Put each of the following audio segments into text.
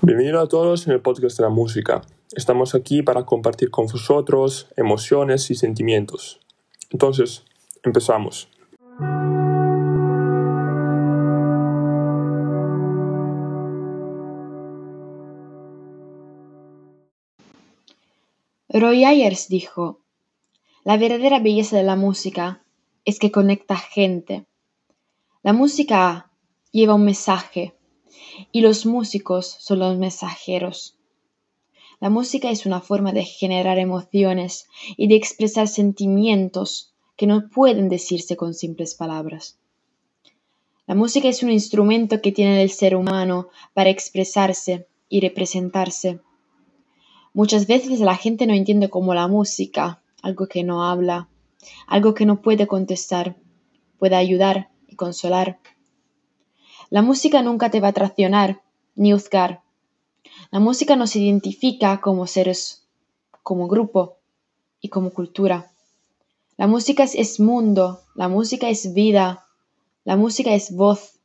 Bienvenidos a todos en el podcast de la música. Estamos aquí para compartir con vosotros emociones y sentimientos. Entonces, empezamos. Roy Ayers dijo, la verdadera belleza de la música es que conecta gente. La música lleva un mensaje y los músicos son los mensajeros. La música es una forma de generar emociones y de expresar sentimientos que no pueden decirse con simples palabras. La música es un instrumento que tiene el ser humano para expresarse y representarse. Muchas veces la gente no entiende cómo la música, algo que no habla, algo que no puede contestar, puede ayudar y consolar. La música nunca te va a traicionar ni juzgar. La música nos identifica como seres, como grupo y como cultura. La música es mundo, la música es vida, la música es voz.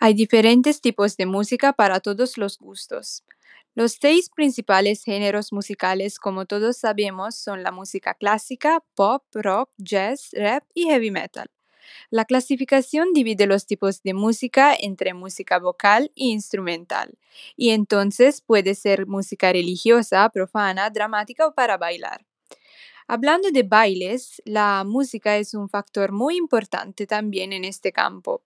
Hay diferentes tipos de música para todos los gustos. Los seis principales géneros musicales, como todos sabemos, son la música clásica, pop, rock, jazz, rap y heavy metal. La clasificación divide los tipos de música entre música vocal e instrumental, y entonces puede ser música religiosa, profana, dramática o para bailar. Hablando de bailes, la música es un factor muy importante también en este campo.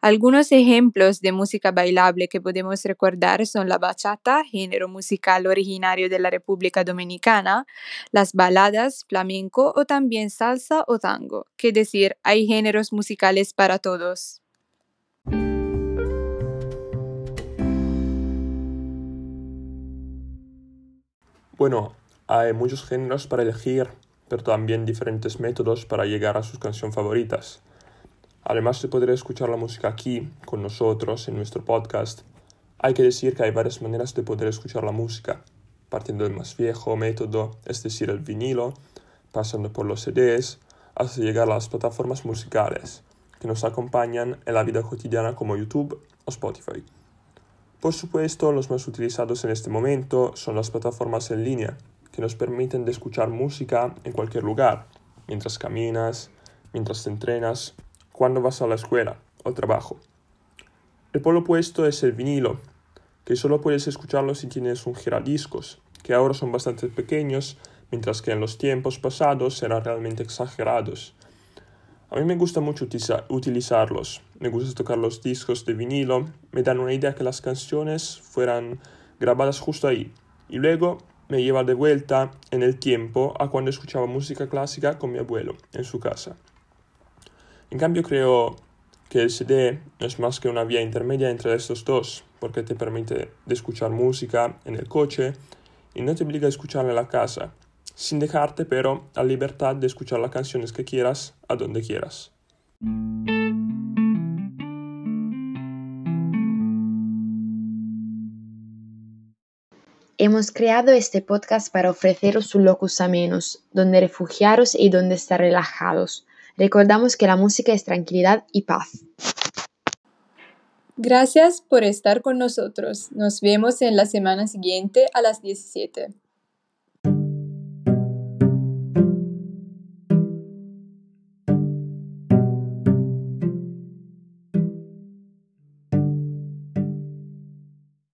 Algunos ejemplos de música bailable que podemos recordar son la bachata, género musical originario de la República Dominicana, las baladas, flamenco o también salsa o tango, que decir, hay géneros musicales para todos. Bueno, hay muchos géneros para elegir, pero también diferentes métodos para llegar a sus canciones favoritas. Además de poder escuchar la música aquí, con nosotros, en nuestro podcast, hay que decir que hay varias maneras de poder escuchar la música, partiendo del más viejo método, es decir, el vinilo, pasando por los CDs, hasta llegar a las plataformas musicales, que nos acompañan en la vida cotidiana como YouTube o Spotify. Por supuesto, los más utilizados en este momento son las plataformas en línea, que nos permiten de escuchar música en cualquier lugar, mientras caminas, mientras te entrenas cuando vas a la escuela o trabajo. El polo opuesto es el vinilo, que solo puedes escucharlo si tienes un giradiscos, que ahora son bastante pequeños, mientras que en los tiempos pasados eran realmente exagerados. A mí me gusta mucho utilizarlos, me gusta tocar los discos de vinilo, me dan una idea que las canciones fueran grabadas justo ahí, y luego me lleva de vuelta en el tiempo a cuando escuchaba música clásica con mi abuelo en su casa. En cambio creo que el CD es más que una vía intermedia entre estos dos, porque te permite escuchar música en el coche y no te obliga a escucharla en la casa, sin dejarte pero la libertad de escuchar las canciones que quieras a donde quieras. Hemos creado este podcast para ofreceros un locus amenus, donde refugiaros y donde estar relajados Recordamos que la música es tranquilidad y paz. Gracias por estar con nosotros. Nos vemos en la semana siguiente a las 17.